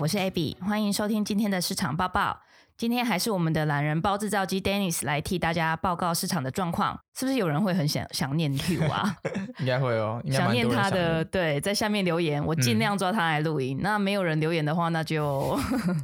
我是 Abby，欢迎收听今天的市场报报。今天还是我们的懒人包制造机 Dennis 来替大家报告市场的状况。是不是有人会很想想念 Hugh 啊？应该会哦，想念他的对，在下面留言，我尽量抓他来录音。嗯、那没有人留言的话，那就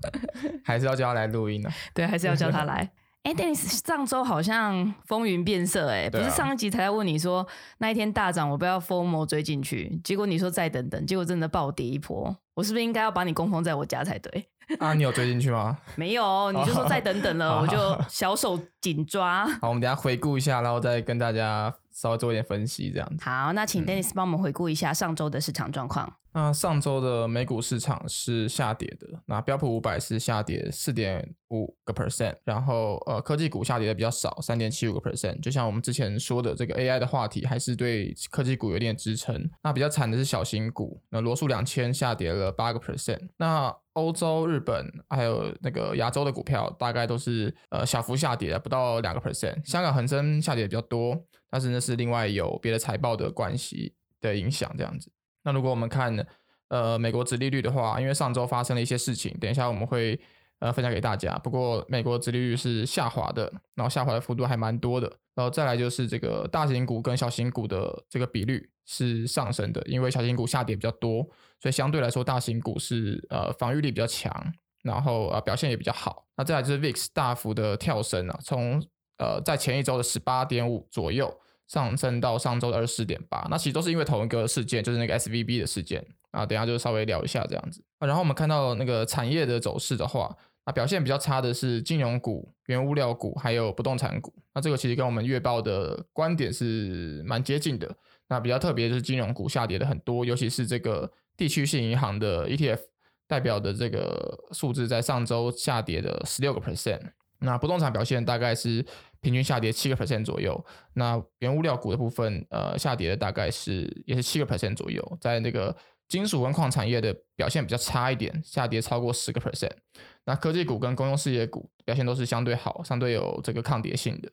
还是要叫他来录音呢、啊。对，还是要叫他来。哎，Dennis，上周好像风云变色，哎，不是上一集才在问你说那一天大涨，我不要 FOMO 追进去，结果你说再等等，结果真的暴跌一波，我是不是应该要把你供奉在我家才对？啊，你有追进去吗？没有，你就说再等等了，我就小手紧抓。好，我们等一下回顾一下，然后再跟大家稍微做一点分析，这样子。好，那请 Dennis 帮我们回顾一下上周的市场状况。那上周的美股市场是下跌的，那标普五百是下跌四点五个 percent，然后呃科技股下跌的比较少，三点七五个 percent。就像我们之前说的，这个 AI 的话题还是对科技股有点支撑。那比较惨的是小型股，那罗素两千下跌了八个 percent。那欧洲、日本还有那个亚洲的股票大概都是呃小幅下跌，不到两个 percent。香港恒生下跌的比较多，但是那是另外有别的财报的关系的影响这样子。那如果我们看呃美国殖利率的话，因为上周发生了一些事情，等一下我们会呃分享给大家。不过美国殖利率是下滑的，然后下滑的幅度还蛮多的。然后再来就是这个大型股跟小型股的这个比率是上升的，因为小型股下跌比较多，所以相对来说大型股是呃防御力比较强，然后呃表现也比较好。那再来就是 VIX 大幅的跳升啊，从呃在前一周的十八点五左右。上升到上周的二十四点八，那其实都是因为同一个事件，就是那个 SVB 的事件啊。等下就稍微聊一下这样子。然后我们看到那个产业的走势的话，那表现比较差的是金融股、原物料股还有不动产股。那这个其实跟我们月报的观点是蛮接近的。那比较特别就是金融股下跌的很多，尤其是这个地区性银行的 ETF 代表的这个数字，在上周下跌的十六个 percent。那不动产表现大概是平均下跌七个 percent 左右，那原物料股的部分，呃，下跌的大概是也是七个 percent 左右，在那个金属文矿产业的表现比较差一点，下跌超过十个 percent。那科技股跟公用事业股表现都是相对好，相对有这个抗跌性的。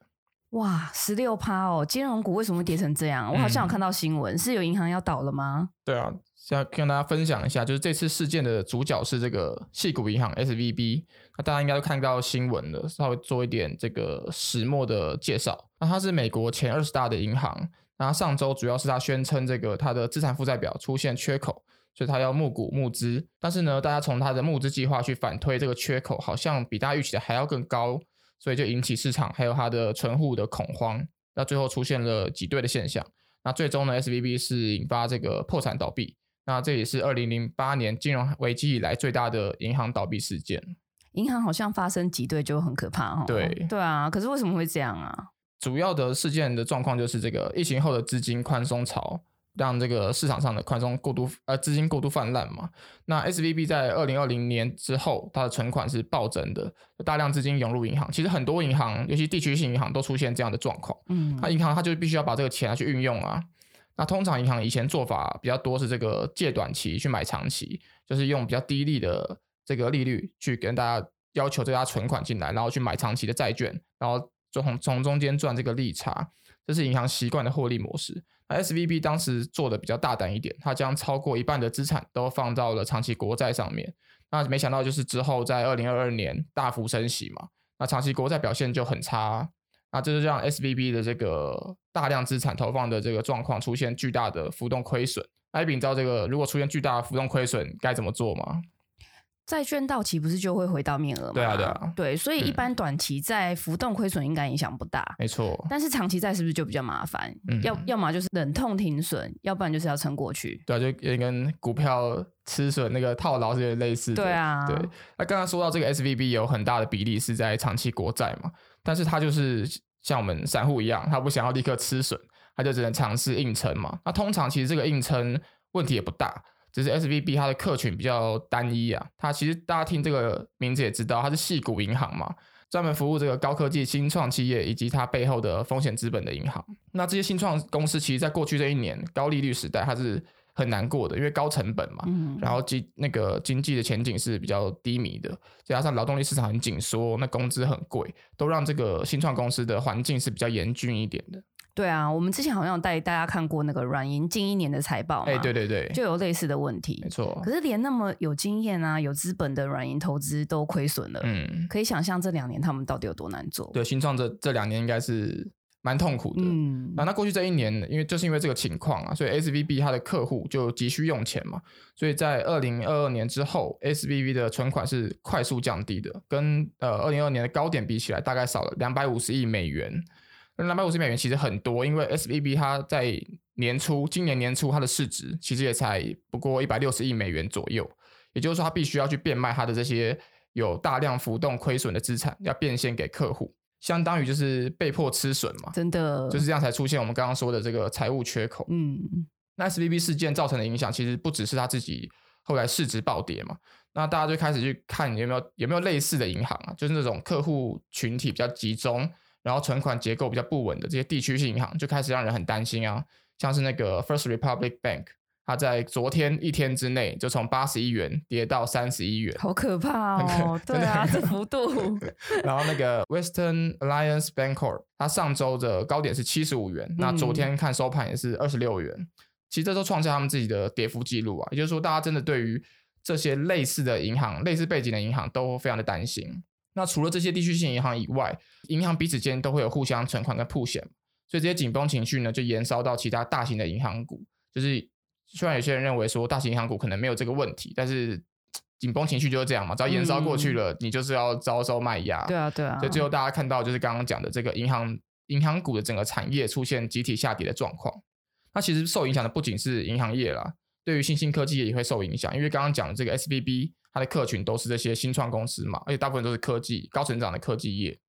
哇，十六趴哦！金融股为什么会跌成这样？我好像有看到新闻，嗯、是有银行要倒了吗？对啊，想跟大家分享一下，就是这次事件的主角是这个矽谷银行 SVB。那大家应该都看到新闻了，稍微做一点这个始末的介绍。那它是美国前二十大的银行。那上周主要是它宣称这个它的资产负债表出现缺口，所以它要募股募资。但是呢，大家从它的募资计划去反推这个缺口，好像比大家预期的还要更高。所以就引起市场还有它的存户的恐慌，那最后出现了挤兑的现象。那最终呢，SVB 是引发这个破产倒闭。那这也是二零零八年金融危机以来最大的银行倒闭事件。银行好像发生挤兑就很可怕哦。对对啊，可是为什么会这样啊？主要的事件的状况就是这个疫情后的资金宽松潮。让这个市场上的宽松过度，呃，资金过度泛滥嘛。那 SVB 在二零二零年之后，它的存款是暴增的，大量资金涌入银行。其实很多银行，尤其地区性银行，都出现这样的状况。嗯，那银行它就必须要把这个钱去运用啊。那通常银行以前做法比较多是这个借短期去买长期，就是用比较低利的这个利率去跟大家要求这家存款进来，然后去买长期的债券，然后从从中间赚这个利差。这是银行习惯的获利模式。那 SVB 当时做的比较大胆一点，它将超过一半的资产都放到了长期国债上面。那没想到就是之后在二零二二年大幅升息嘛，那长期国债表现就很差。那这就让 SVB 的这个大量资产投放的这个状况出现巨大的浮动亏损。艾比，你知道这个如果出现巨大的浮动亏损该怎么做吗？债券到期不是就会回到面额吗？对啊，对啊，对，所以一般短期债浮动亏损应该影响不大，没错。但是长期债是不是就比较麻烦？嗯、要要么就是忍痛停损，要不然就是要撑过去。对啊，就也跟股票吃损那个套牢是有点类似的。对啊，对。那刚刚说到这个 SVB 有很大的比例是在长期国债嘛，但是它就是像我们散户一样，他不想要立刻吃损，他就只能尝试硬撑嘛。那通常其实这个硬撑问题也不大。只是 SVB 它的客群比较单一啊，它其实大家听这个名字也知道，它是系股银行嘛，专门服务这个高科技新创企业以及它背后的风险资本的银行。那这些新创公司其实在过去这一年高利率时代，它是很难过的，因为高成本嘛，然后经那个经济的前景是比较低迷的，加上劳动力市场很紧缩，那工资很贵，都让这个新创公司的环境是比较严峻一点的。对啊，我们之前好像有带大家看过那个软银近一年的财报嘛，哎，对对对，就有类似的问题，没错。可是连那么有经验啊、有资本的软银投资都亏损了，嗯，可以想象这两年他们到底有多难做。对，新创这这两年应该是蛮痛苦的。嗯，那那过去这一年，因为就是因为这个情况啊，所以 SVB 它的客户就急需用钱嘛，所以在二零二二年之后，SVB 的存款是快速降低的，跟呃二零二二年的高点比起来，大概少了两百五十亿美元。那两百五十美元其实很多，因为 SVB 它在年初，今年年初它的市值其实也才不过一百六十亿美元左右，也就是说它必须要去变卖它的这些有大量浮动亏损的资产，要变现给客户，相当于就是被迫吃损嘛，真的就是这样才出现我们刚刚说的这个财务缺口。嗯，那 SVB 事件造成的影响其实不只是它自己后来市值暴跌嘛，那大家就开始去看有没有有没有类似的银行啊，就是那种客户群体比较集中。然后存款结构比较不稳的这些地区性银行就开始让人很担心啊，像是那个 First Republic Bank，它在昨天一天之内就从八十亿元跌到三十一元，好可怕哦！对啊，这幅度。然后那个 Western Alliance Bancorp，它上周的高点是七十五元，嗯、那昨天看收盘也是二十六元，其实这都创下他们自己的跌幅记录啊。也就是说，大家真的对于这些类似的银行、类似背景的银行都非常的担心。那除了这些地区性银行以外，银行彼此间都会有互相存款跟铺险，所以这些紧绷情绪呢，就延烧到其他大型的银行股。就是虽然有些人认为说大型银行股可能没有这个问题，但是紧绷情绪就是这样嘛，只要延烧过去了，嗯、你就是要遭受卖压。对啊，对啊。所以最后大家看到就是刚刚讲的这个银行银行股的整个产业出现集体下跌的状况。那其实受影响的不仅是银行业啦，对于新兴科技也会受影响，因为刚刚讲的这个 SVB。它的客群都是这些新创公司嘛，而且大部分都是科技高成长的科技业。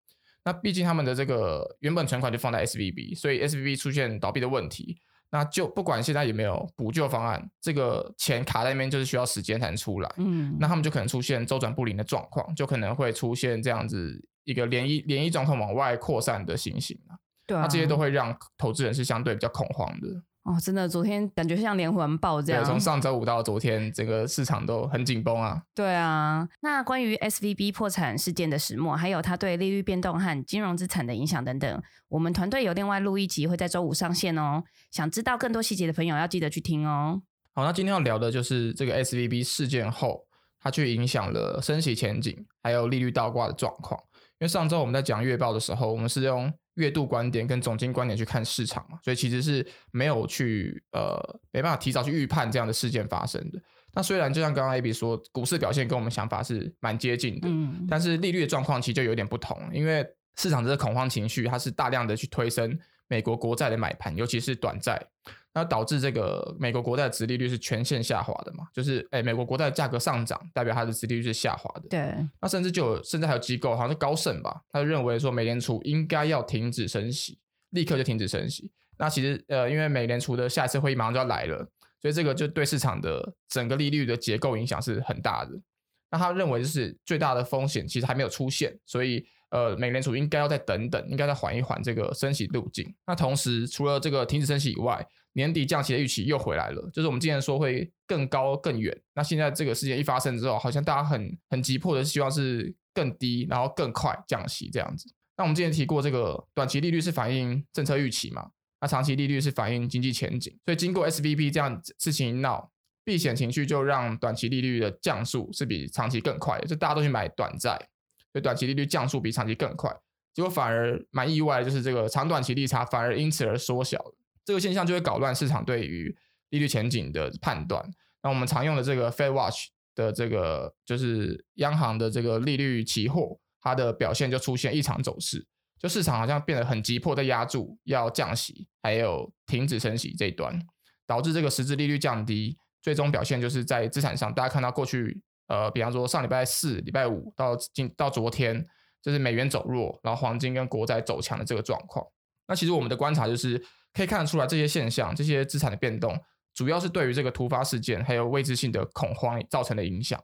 那毕竟他们的这个原本存款就放在 SVB，所以 SVB 出现倒闭的问题，那就不管现在有没有补救方案，这个钱卡在那边就是需要时间才能出来。嗯，那他们就可能出现周转不灵的状况，就可能会出现这样子一个涟漪涟漪状况往外扩散的情形。对啊，那这些都会让投资人是相对比较恐慌的。哦，真的，昨天感觉像连环爆这样。从上周五到昨天，整个市场都很紧绷啊。对啊，那关于 SVB 破产事件的始末，还有它对利率变动和金融资产的影响等等，我们团队有另外录一集，会在周五上线哦。想知道更多细节的朋友，要记得去听哦。好，那今天要聊的就是这个 SVB 事件后，它去影响了升息前景，还有利率倒挂的状况。因为上周我们在讲月报的时候，我们是用。月度观点跟总经观点去看市场嘛，所以其实是没有去呃没办法提早去预判这样的事件发生的。那虽然就像刚刚 AB 说，股市表现跟我们想法是蛮接近的，嗯，但是利率的状况其实就有点不同，因为市场这个恐慌情绪，它是大量的去推升美国国债的买盘，尤其是短债。那导致这个美国国债的殖利率是全线下滑的嘛？就是诶，美国国债的价格上涨，代表它的殖利率是下滑的。对。那甚至就有，甚至还有机构，好像是高盛吧，他就认为说美联储应该要停止升息，立刻就停止升息。那其实呃，因为美联储的下一次会议马上就要来了，所以这个就对市场的整个利率的结构影响是很大的。那他认为就是最大的风险其实还没有出现，所以。呃，美联储应该要再等等，应该再缓一缓这个升息路径。那同时，除了这个停止升息以外，年底降息的预期又回来了，就是我们之前说会更高更远。那现在这个事件一发生之后，好像大家很很急迫的希望是更低，然后更快降息这样子。那我们之前提过，这个短期利率是反映政策预期嘛？那长期利率是反映经济前景。所以经过 SVP 这样事情一闹，避险情绪就让短期利率的降速是比长期更快，就大家都去买短债。所以短期利率降速比长期更快，结果反而蛮意外的，就是这个长短期利差反而因此而缩小了。这个现象就会搞乱市场对于利率前景的判断。那我们常用的这个 Fed Watch 的这个就是央行的这个利率期货，它的表现就出现异常走势，就市场好像变得很急迫，在压住要降息，还有停止升息这一端，导致这个实质利率降低，最终表现就是在资产上，大家看到过去呃，比方说上礼拜四、礼拜五到今到昨天，就是美元走弱，然后黄金跟国债走强的这个状况。那其实我们的观察就是可以看得出来，这些现象、这些资产的变动。主要是对于这个突发事件还有未知性的恐慌造成的影响。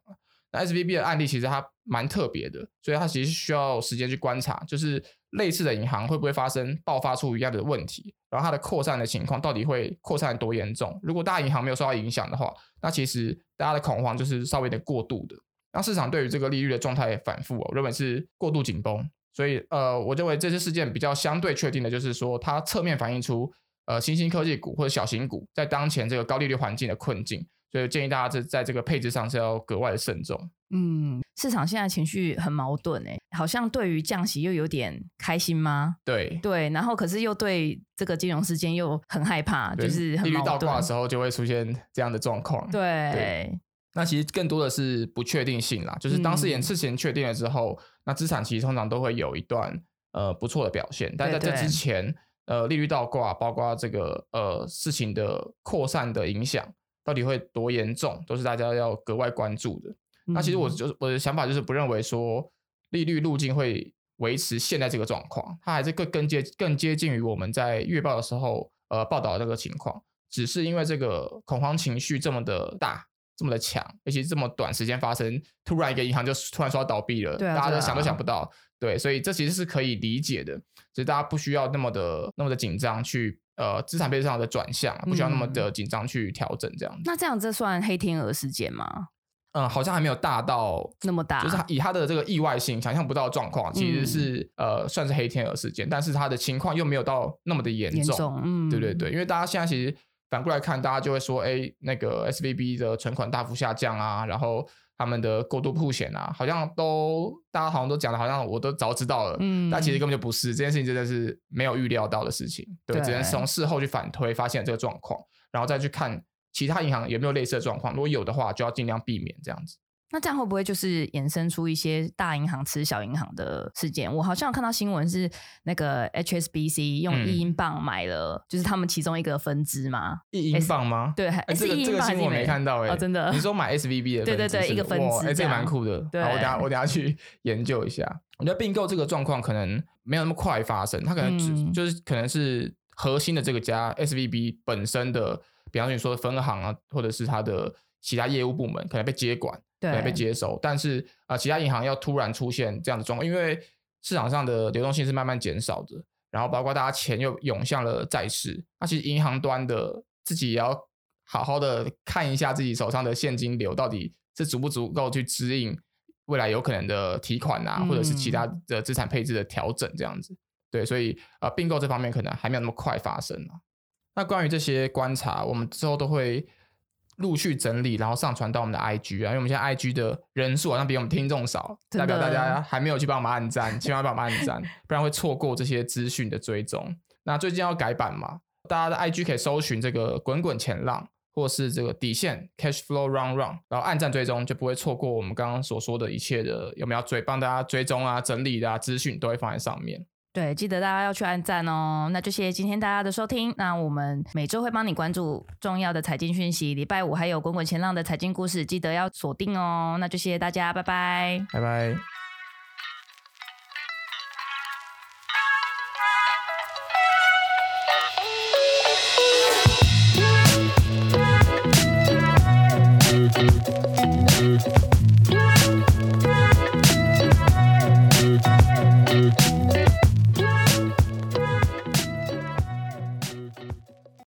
那 SVB 的案例其实它蛮特别的，所以它其实需要时间去观察，就是类似的银行会不会发生爆发出一样的问题，然后它的扩散的情况到底会扩散多严重。如果大银行没有受到影响的话，那其实大家的恐慌就是稍微有点过度的。那市场对于这个利率的状态反复，我认为是过度紧绷。所以呃，我认为这次事件比较相对确定的就是说，它侧面反映出。呃，新兴科技股或者小型股在当前这个高利率环境的困境，所以建议大家在在这个配置上是要格外的慎重。嗯，市场现在情绪很矛盾诶，好像对于降息又有点开心吗？对对，然后可是又对这个金融事件又很害怕，就是很利率倒挂的时候就会出现这样的状况。对，对，那其实更多的是不确定性啦，就是当事件事情确定了之后，嗯、那资产其实通常都会有一段呃不错的表现，但在这之前。呃，利率倒挂，包括这个呃事情的扩散的影响，到底会多严重，都是大家要格外关注的。嗯、那其实我就是我的想法就是不认为说利率路径会维持现在这个状况，它还是更更接更接近于我们在月报的时候呃报道的这个情况，只是因为这个恐慌情绪这么的大，这么的强，而且这么短时间发生，突然一个银行就突然说要倒闭了，啊、大家都想都想不到。对，所以这其实是可以理解的，所以大家不需要那么的那么的紧张去呃资产配置上的转向，不需要那么的紧张去调整这样子。那这样这算黑天鹅事件吗？嗯，好像还没有大到那么大，就是以他的这个意外性想象不到的状况，其实是、嗯、呃算是黑天鹅事件，但是他的情况又没有到那么的严重。严重，嗯，对对对，因为大家现在其实反过来看，大家就会说，哎，那个 SVB 的存款大幅下降啊，然后。他们的过度铺险啊，好像都大家好像都讲的，好像我都早知道了，嗯，但其实根本就不是，这件事情真的是没有预料到的事情，对，对只能从事后去反推，发现这个状况，然后再去看其他银行有没有类似的状况，如果有的话，就要尽量避免这样子。那这样会不会就是衍生出一些大银行吃小银行的事件？我好像有看到新闻是那个 HSBC 用一英镑买了，嗯、就是他们其中一个分支嘛。一英镑吗？对，还是一英镑？这个新闻我没看到哎、欸哦，真的。你说买 SVB 的？对对对，一个分支，哎，这个蛮酷的。对，我等下我等下去 研究一下。我觉得并购这个状况可能没有那么快发生，它可能只、嗯、就是可能是核心的这个家 SVB 本身的，比方说你说分行啊，或者是它的其他业务部门可能被接管。对，被接收，但是啊、呃，其他银行要突然出现这样的状况，因为市场上的流动性是慢慢减少的，然后包括大家钱又涌向了债市，那其实银行端的自己也要好好的看一下自己手上的现金流到底是足不足够去指引未来有可能的提款啊，或者是其他的资产配置的调整这样子。对，所以啊、呃，并购这方面可能还没有那么快发生啊。那关于这些观察，我们之后都会。陆续整理，然后上传到我们的 IG 啊，因为我们现在 IG 的人数好像比我们听众少，代表大家还没有去帮我们按赞，千万帮我们按赞，不然会错过这些资讯的追踪。那最近要改版嘛，大家的 IG 可以搜寻这个滚滚前浪，或是这个底线 Cash Flow Run Run，然后按赞追踪，就不会错过我们刚刚所说的一切的有没有追帮大家追踪啊、整理的啊资讯都会放在上面。对，记得大家要去按赞哦。那就谢谢今天大家的收听。那我们每周会帮你关注重要的财经讯息，礼拜五还有滚滚前浪的财经故事，记得要锁定哦。那就谢谢大家，拜拜，拜拜。